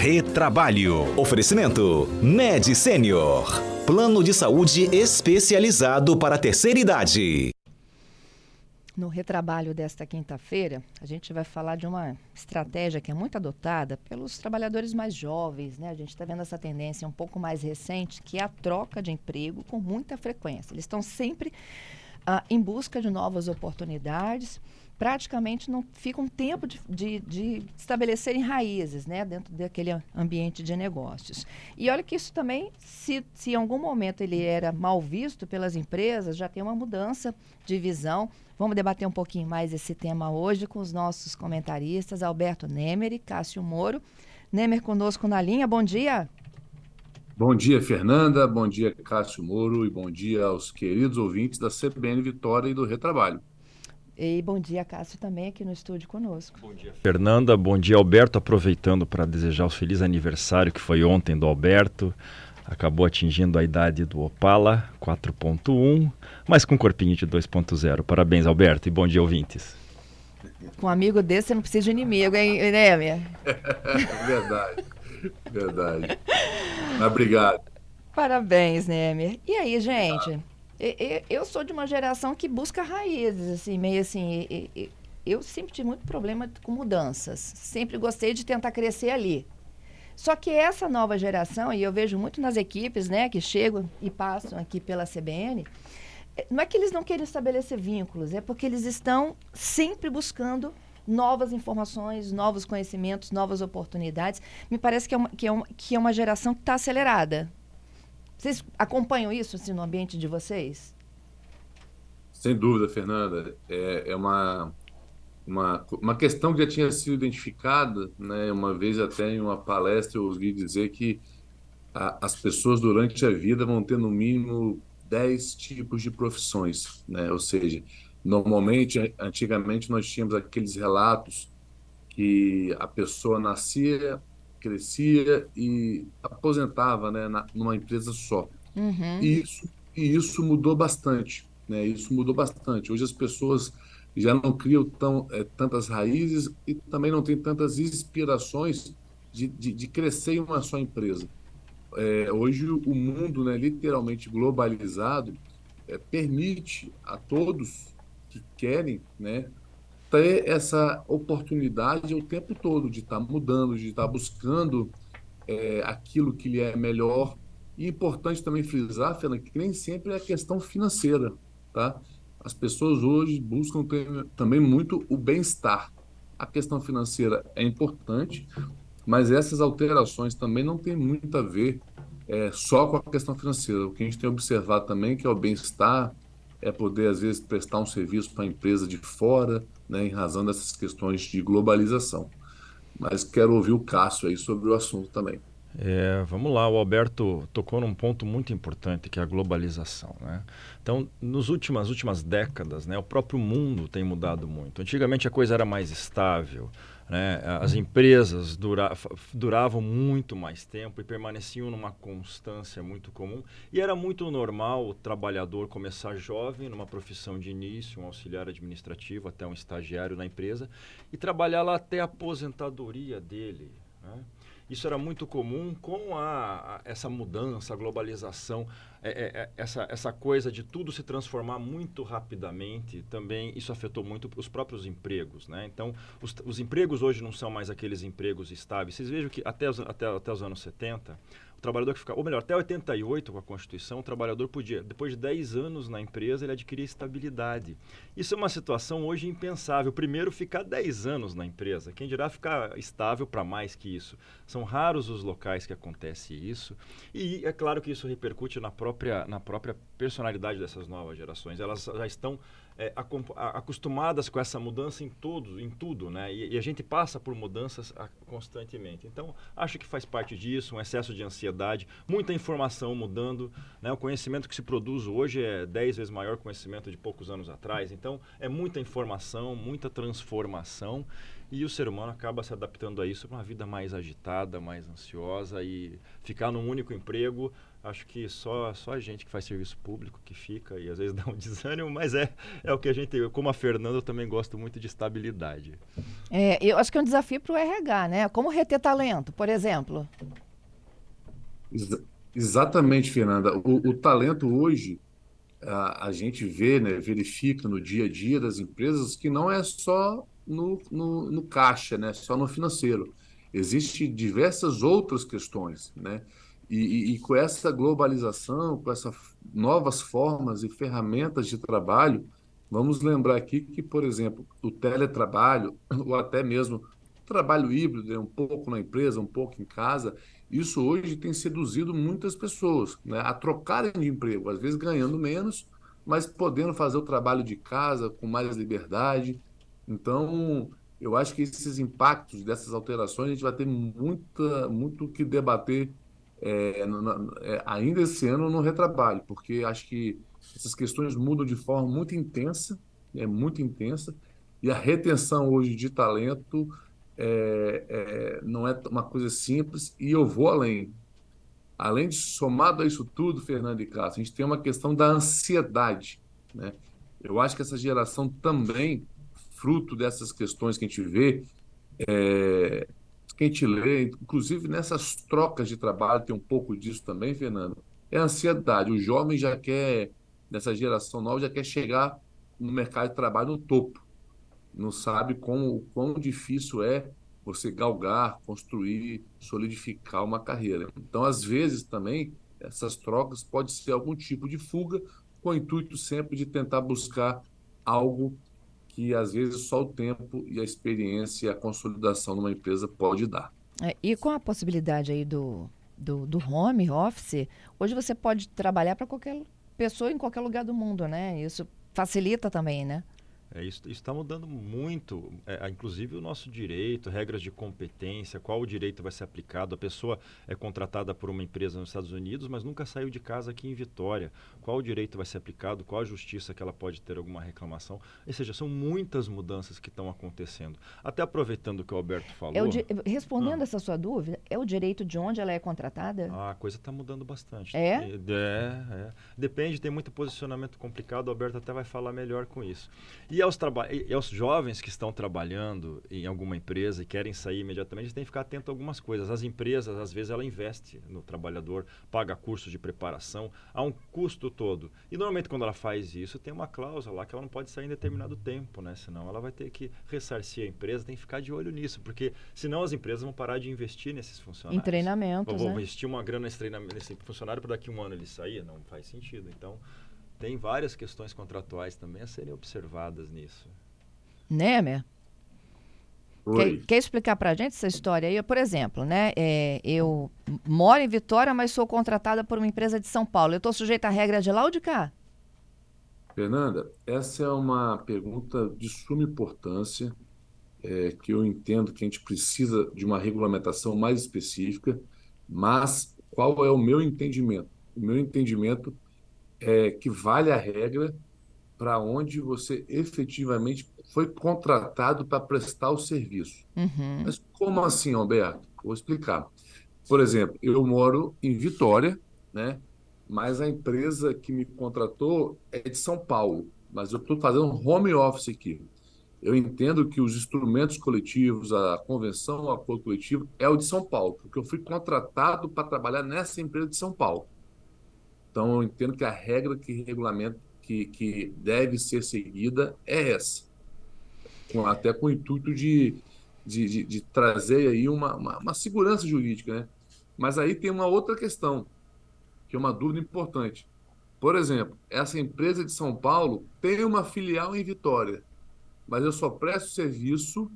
Retrabalho. Oferecimento Med Sênior. Plano de saúde especializado para a terceira idade. No retrabalho desta quinta-feira, a gente vai falar de uma estratégia que é muito adotada pelos trabalhadores mais jovens, né? A gente está vendo essa tendência um pouco mais recente, que é a troca de emprego com muita frequência. Eles estão sempre uh, em busca de novas oportunidades praticamente não fica um tempo de, de, de, estabelecerem raízes né, dentro daquele ambiente de negócios. E olha que isso também, se, se em algum momento ele era mal visto pelas empresas, já tem uma mudança de visão. Vamos debater um pouquinho mais esse tema hoje com os nossos comentaristas, Alberto Nemer e Cássio Moro. Nemer conosco na linha, bom dia. Bom dia, Fernanda, bom dia, Cássio Moro, e bom dia aos queridos ouvintes da CBN Vitória e do Retrabalho. E bom dia, Cássio, também aqui no estúdio conosco. Bom dia, Fernanda. Bom dia, Alberto. Aproveitando para desejar o feliz aniversário que foi ontem do Alberto. Acabou atingindo a idade do Opala 4.1, mas com corpinho de 2.0. Parabéns, Alberto, e bom dia, ouvintes. Com um amigo desse, você não precisa de inimigo, hein, né, minha? verdade, verdade. Obrigado. Parabéns, Nemer. E aí, gente? Eu sou de uma geração que busca raízes, assim, meio assim. Eu sempre tive muito problema com mudanças. Sempre gostei de tentar crescer ali. Só que essa nova geração, e eu vejo muito nas equipes, né, que chegam e passam aqui pela CBN, eh, não é que eles não querem estabelecer vínculos, é porque eles estão sempre buscando novas informações, novos conhecimentos, novas oportunidades. Me parece que é uma, que é uma, que é uma geração que está acelerada. Vocês acompanham isso assim, no ambiente de vocês? Sem dúvida, Fernanda. É, é uma, uma, uma questão que já tinha sido identificada. Né? Uma vez, até em uma palestra, eu ouvi dizer que a, as pessoas durante a vida vão ter no mínimo 10 tipos de profissões. Né? Ou seja, normalmente, antigamente, nós tínhamos aqueles relatos que a pessoa nascia crescia e aposentava né, na, numa empresa só. Uhum. E, isso, e isso mudou bastante. Né? Isso mudou bastante. Hoje as pessoas já não criam tão, é, tantas raízes e também não têm tantas inspirações de, de, de crescer em uma só empresa. É, hoje o mundo, né, literalmente globalizado, é, permite a todos que querem né, ter essa oportunidade o tempo todo de estar tá mudando, de estar tá buscando é, aquilo que lhe é melhor. E importante também frisar, Fernanda, que nem sempre é a questão financeira, tá? As pessoas hoje buscam ter, também muito o bem-estar. A questão financeira é importante, mas essas alterações também não têm muito a ver é, só com a questão financeira. O que a gente tem observado também que é o bem-estar, é poder, às vezes, prestar um serviço para a empresa de fora, né, em razão dessas questões de globalização. Mas quero ouvir o Cássio aí sobre o assunto também. É, vamos lá, o Alberto tocou num ponto muito importante que é a globalização. Né? Então, nas últimas, últimas décadas, né, o próprio mundo tem mudado muito. Antigamente a coisa era mais estável, né? As empresas dura, duravam muito mais tempo e permaneciam numa constância muito comum. E era muito normal o trabalhador começar jovem, numa profissão de início, um auxiliar administrativo, até um estagiário na empresa, e trabalhar lá até a aposentadoria dele. Né? Isso era muito comum com a, a essa mudança, a globalização, é, é, é, essa, essa coisa de tudo se transformar muito rapidamente. Também isso afetou muito os próprios empregos. Né? Então, os, os empregos hoje não são mais aqueles empregos estáveis. Vocês vejam que até os, até, até os anos 70, o trabalhador que ficava, ou melhor, até 88 com a Constituição, o trabalhador podia, depois de 10 anos na empresa, ele adquiria estabilidade. Isso é uma situação hoje impensável. Primeiro, ficar 10 anos na empresa. Quem dirá ficar estável para mais que isso? São raros os locais que acontece isso. E é claro que isso repercute na própria, na própria personalidade dessas novas gerações. Elas já estão é, acostumadas com essa mudança em tudo, em tudo, né? E, e a gente passa por mudanças a, constantemente. Então, acho que faz parte disso, um excesso de ansiedade, muita informação mudando, né? O conhecimento que se produz hoje é 10 vezes maior conhecimento de poucos anos atrás. Então, é muita informação, muita transformação e o ser humano acaba se adaptando a isso para uma vida mais agitada, mais ansiosa e ficar num único emprego acho que só, só a gente que faz serviço público que fica e às vezes dá um desânimo, mas é, é o que a gente. Como a Fernanda, eu também gosto muito de estabilidade. É, eu acho que é um desafio para o RH, né? Como reter talento, por exemplo. Ex exatamente, Fernanda. O, o talento hoje, a, a, gente vê, né, verifica no dia a dia das empresas que não é só no, no, no caixa, né, só no financeiro. Existem diversas outras questões, né? E, e, e, com essa globalização, com essas novas formas e ferramentas de trabalho, vamos lembrar aqui que, por exemplo, o teletrabalho, ou até mesmo trabalho híbrido, né, um pouco na empresa, um pouco em casa, isso hoje tem seduzido muitas pessoas né, a trocarem de emprego, às vezes ganhando menos, mas podendo fazer o trabalho de casa com mais liberdade. Então, eu acho que esses impactos dessas alterações a gente vai ter muita, muito que debater é, é, ainda esse ano no retrabalho, porque acho que essas questões mudam de forma muito intensa, é muito intensa, e a retenção hoje de talento é, é, não é uma coisa simples, e eu vou além. Além de somado a isso tudo, Fernando e Cássio, a gente tem uma questão da ansiedade. Né? Eu acho que essa geração também, fruto dessas questões que a gente vê, é, que a gente lê, inclusive nessas trocas de trabalho, tem um pouco disso também, Fernando, é a ansiedade. O jovem já quer, nessa geração nova, já quer chegar no mercado de trabalho no topo. Não sabe como, quão difícil é você galgar, construir, solidificar uma carreira. Então, às vezes também, essas trocas pode ser algum tipo de fuga, com o intuito sempre de tentar buscar algo que às vezes só o tempo e a experiência e a consolidação numa empresa pode dar. É, e com a possibilidade aí do, do, do home office, hoje você pode trabalhar para qualquer pessoa em qualquer lugar do mundo, né? Isso facilita também, né? É, isso está mudando muito, é, inclusive o nosso direito, regras de competência, qual o direito vai ser aplicado. A pessoa é contratada por uma empresa nos Estados Unidos, mas nunca saiu de casa aqui em Vitória. Qual o direito vai ser aplicado, qual a justiça que ela pode ter alguma reclamação. Ou seja, são muitas mudanças que estão acontecendo. Até aproveitando o que o Alberto falou. É respondendo ah. essa sua dúvida, é o direito de onde ela é contratada? Ah, a coisa está mudando bastante. É? É, é? Depende, tem muito posicionamento complicado, o Alberto até vai falar melhor com isso. E e aos, e aos jovens que estão trabalhando em alguma empresa e querem sair imediatamente, tem que ficar atento a algumas coisas. As empresas, às vezes, ela investe no trabalhador, paga curso de preparação, há um custo todo. E normalmente, quando ela faz isso, tem uma cláusula lá que ela não pode sair em determinado tempo, né? Senão ela vai ter que ressarcir a empresa, tem que ficar de olho nisso, porque senão as empresas vão parar de investir nesses funcionários. Em treinamento. Vou, né? investir uma grana nesse, nesse funcionário para daqui a um ano ele sair? Não faz sentido. Então tem várias questões contratuais também a serem observadas nisso. Né, Mer? Quer, quer, explicar para a gente essa história aí? Por exemplo, né? É, eu moro em Vitória, mas sou contratada por uma empresa de São Paulo. Eu estou sujeita à regra de lá ou de cá? Fernanda, essa é uma pergunta de suma importância, é, que eu entendo que a gente precisa de uma regulamentação mais específica, mas qual é o meu entendimento? O meu entendimento é, que vale a regra para onde você efetivamente foi contratado para prestar o serviço. Uhum. Mas como assim, Alberto? Vou explicar. Por exemplo, eu moro em Vitória, né? mas a empresa que me contratou é de São Paulo, mas eu estou fazendo home office aqui. Eu entendo que os instrumentos coletivos, a convenção, o acordo coletivo, é o de São Paulo, porque eu fui contratado para trabalhar nessa empresa de São Paulo. Então, eu entendo que a regra que regulamenta, que, que deve ser seguida é essa. Com, até com o intuito de, de, de, de trazer aí uma, uma, uma, segurança jurídica, né? Mas aí tem uma outra questão, que é uma dúvida importante. Por exemplo, essa empresa de São Paulo tem uma filial em Vitória, mas eu só presto serviço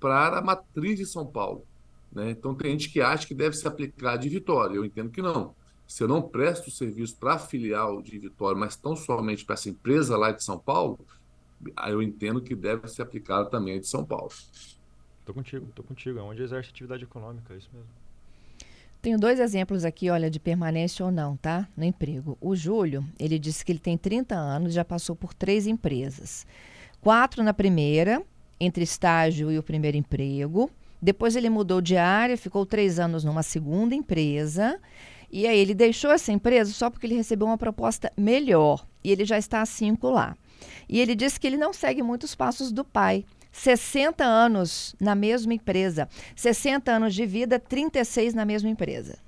para a matriz de São Paulo. Né? Então tem gente que acha que deve se aplicar de Vitória. Eu entendo que não. Se eu não presto serviço para a filial de Vitória, mas tão somente para essa empresa lá de São Paulo, eu entendo que deve ser aplicado também de São Paulo. Estou contigo, estou contigo. É onde exerce atividade econômica, é isso mesmo. Tenho dois exemplos aqui, olha, de permanência ou não, tá? No emprego. O Júlio, ele disse que ele tem 30 anos, já passou por três empresas. Quatro na primeira, entre estágio e o primeiro emprego. Depois ele mudou de área, ficou três anos numa segunda empresa E aí ele deixou essa empresa só porque ele recebeu uma proposta melhor. E ele já está há cinco lá. E ele disse que ele não segue muitos passos do pai. 60 anos na mesma empresa. 60 anos de vida, 36 na mesma empresa.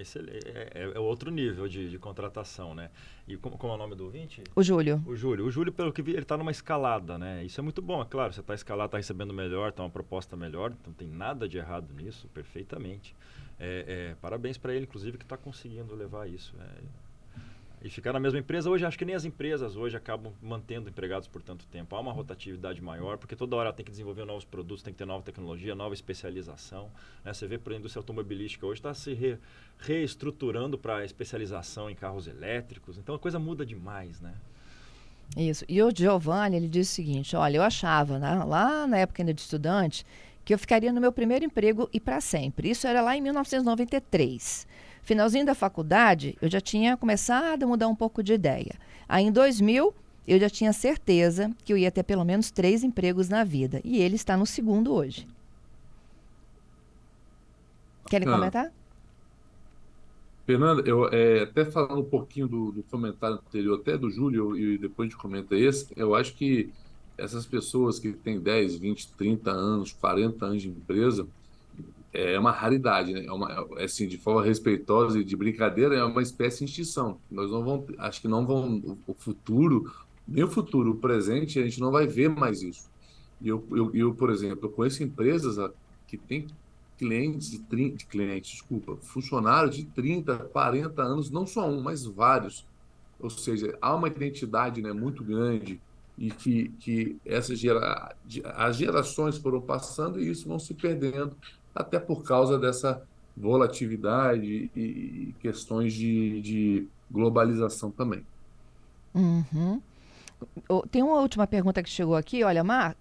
Esse é, é, é, outro nível de, de, contratação, né? E como, como, é o nome do ouvinte? O Júlio. O Júlio. O Júlio, pelo que vi, ele está numa escalada, né? Isso é muito bom, é claro. Você está escalado, está recebendo melhor, está uma proposta melhor, não tem nada de errado nisso, perfeitamente. É, é parabéns para ele, inclusive, que está conseguindo levar isso. E ficar na mesma empresa. Hoje, acho que nem as empresas hoje acabam mantendo empregados por tanto tempo. Há uma rotatividade maior, porque toda hora tem que desenvolver novos produtos, tem que ter nova tecnologia, nova especialização. Né? Você vê, por a indústria automobilística hoje está se re, reestruturando para especialização em carros elétricos. Então, a coisa muda demais, né? Isso. E o Giovanni, ele disse o seguinte, olha, eu achava, né, lá na época ainda de estudante, que eu ficaria no meu primeiro emprego e para sempre. Isso era lá em 1993. Finalzinho da faculdade, eu já tinha começado a mudar um pouco de ideia. Aí em 2000, eu já tinha certeza que eu ia ter pelo menos três empregos na vida. E ele está no segundo hoje. Querem ah. comentar? Fernanda, eu é, até falando um pouquinho do, do, comentário anterior, até do Júlio, e depois a gente comenta esse, eu acho que essas pessoas que têm 10, 20, 30 anos, 40 anos de empresa, é uma raridade, né? É uma, é assim, de forma respeitosa e de brincadeira, é uma espécie de extinção. Nós não vamos, acho que não vão, o futuro, nem o futuro, o presente, a gente não vai ver mais isso. E eu, eu, eu por exemplo, eu conheço empresas que têm clientes de 30, de clientes, desculpa, funcionários de 30, 40 anos, não só um, mas vários. Ou seja, há uma identidade né, muito grande e que, que essas gera, as gerações foram passando e isso vão se perdendo até por causa dessa volatilidade e questões de, de globalização também. Uhum. Tem uma última pergunta que chegou aqui, olha, Mar,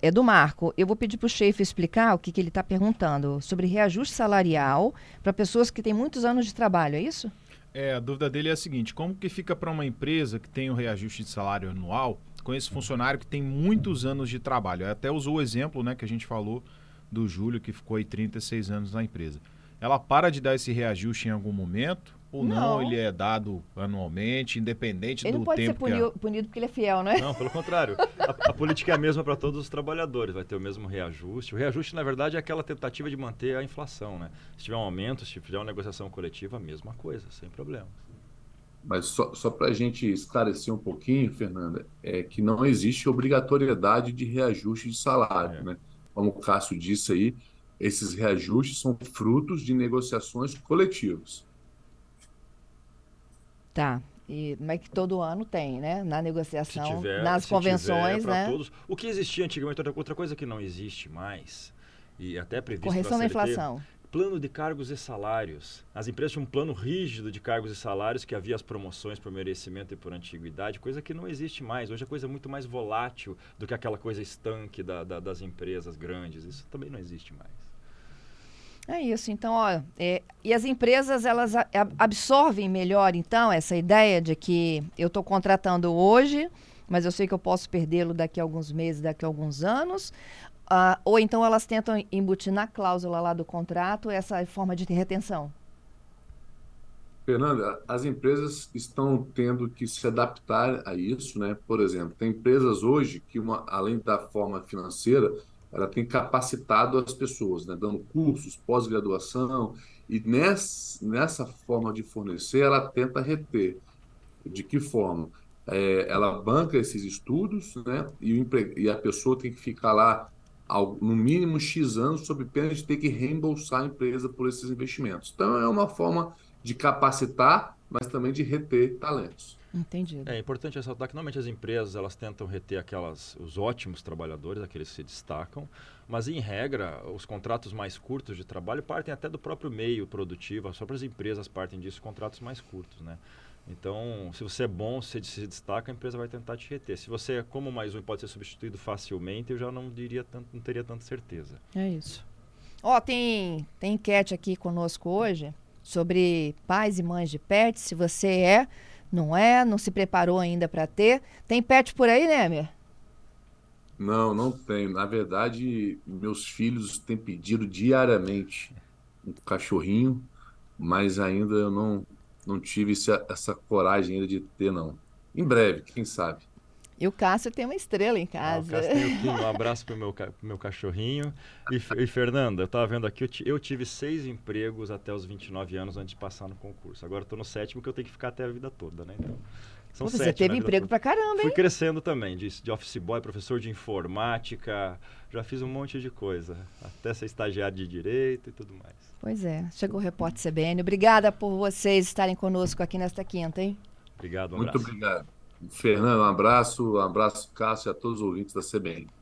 é do Marco. Eu vou pedir para o chefe explicar o que, que ele está perguntando sobre reajuste salarial para pessoas que têm muitos anos de trabalho, é isso? É, a dúvida dele é a seguinte: como que fica para uma empresa que tem o um reajuste de salário anual com esse funcionário que tem muitos anos de trabalho? Até usou o exemplo né, que a gente falou do Júlio, que ficou aí 36 anos na empresa. Ela para de dar esse reajuste em algum momento? Ou não, não ele é dado anualmente, independente ele do tempo? Ele pode ser punido, punido porque ele é fiel, não é? Não, pelo contrário. A, a, política é a mesma para todos os trabalhadores, vai ter o mesmo reajuste. O reajuste, na verdade, é aquela tentativa de manter a inflação, né? Se tiver um aumento, se tiver uma negociação coletiva, a mesma coisa, sem problemas. Mas só, só para a gente esclarecer um pouquinho, Fernanda, é que não existe obrigatoriedade de reajuste de salário, é. né? Como o Cássio disse aí, esses reajustes são frutos de negociações coletivas. Tá. E, mas que todo ano tem, né? Na negociação, tiver, nas convenções, né? Todos. O que existia antigamente, outra coisa que não existe mais, e até previsto Correção da inflação plano de cargos e salários. As empresas tinham um plano rígido de cargos e salários que havia as promoções por merecimento e por antiguidade, coisa que não existe mais. Hoje a coisa é muito mais volátil do que aquela coisa estanque da, da, das empresas grandes. Isso também não existe mais. É isso. Então, ó, é, e as empresas elas a, absorvem melhor, então, essa ideia de que eu estou contratando hoje, mas eu sei que eu posso perdê-lo daqui a alguns meses, daqui a alguns anos. Uh, ou então elas tentam embutir na cláusula lá do contrato essa forma de retenção? Fernanda, as empresas estão tendo que se adaptar a isso, né? Por exemplo, tem empresas hoje que, uma, além da forma financeira, ela tem capacitado as pessoas, né? Dando cursos, pós-graduação, e nessa, nessa forma de fornecer, ela tenta reter. De que forma? É, ela banca esses estudos, né? E, o, e a pessoa tem que ficar lá no mínimo X anos, sob pena de ter que reembolsar a empresa por esses investimentos. Então, é uma forma de capacitar, mas também de reter talentos. Entendido. É importante ressaltar que normalmente as empresas elas tentam reter aquelas os ótimos trabalhadores, aqueles que se destacam, mas em regra os contratos mais curtos de trabalho partem até do próprio meio produtivo, as próprias empresas partem disso, contratos mais curtos, né? Então, se você é bom, se se destaca, a empresa vai tentar te reter. Se você é como mais um pode ser substituído facilmente, eu já não diria tanto, não teria tanta certeza. É isso. Ó, oh, tem tem enquete aqui conosco hoje sobre pais e mães de pets, se você é, não é, não se preparou ainda para ter. Tem pet por aí, né, Mir? Não, não tenho. Na verdade, meus filhos têm pedido diariamente um cachorrinho mas ainda eu não, não tive essa, essa coragem ainda de ter, não. Em breve, quem sabe. E o Cássio tem uma estrela em casa. Ah, o Cássio tem o Kim, um abraço pro meu, pro meu cachorrinho. E, e Fernanda, eu estava vendo aqui, eu, eu, tive seis empregos até os 29 anos antes de passar no concurso. Agora tô no sétimo que eu tenho que ficar até a vida toda, né? Então, são Pô, você teve emprego toda. pra caramba, hein? Fui crescendo também, de, de office boy, professor de informática, já fiz um monte de coisa. Até ser estagiário de direito e tudo mais. Pois é, chegou o repórter CBN. Obrigada por vocês estarem conosco aqui nesta quinta, hein? Obrigado, um Muito obrigado. Fernando, um abraço, um abraço, Cássio, a todos os ouvintes da CBN.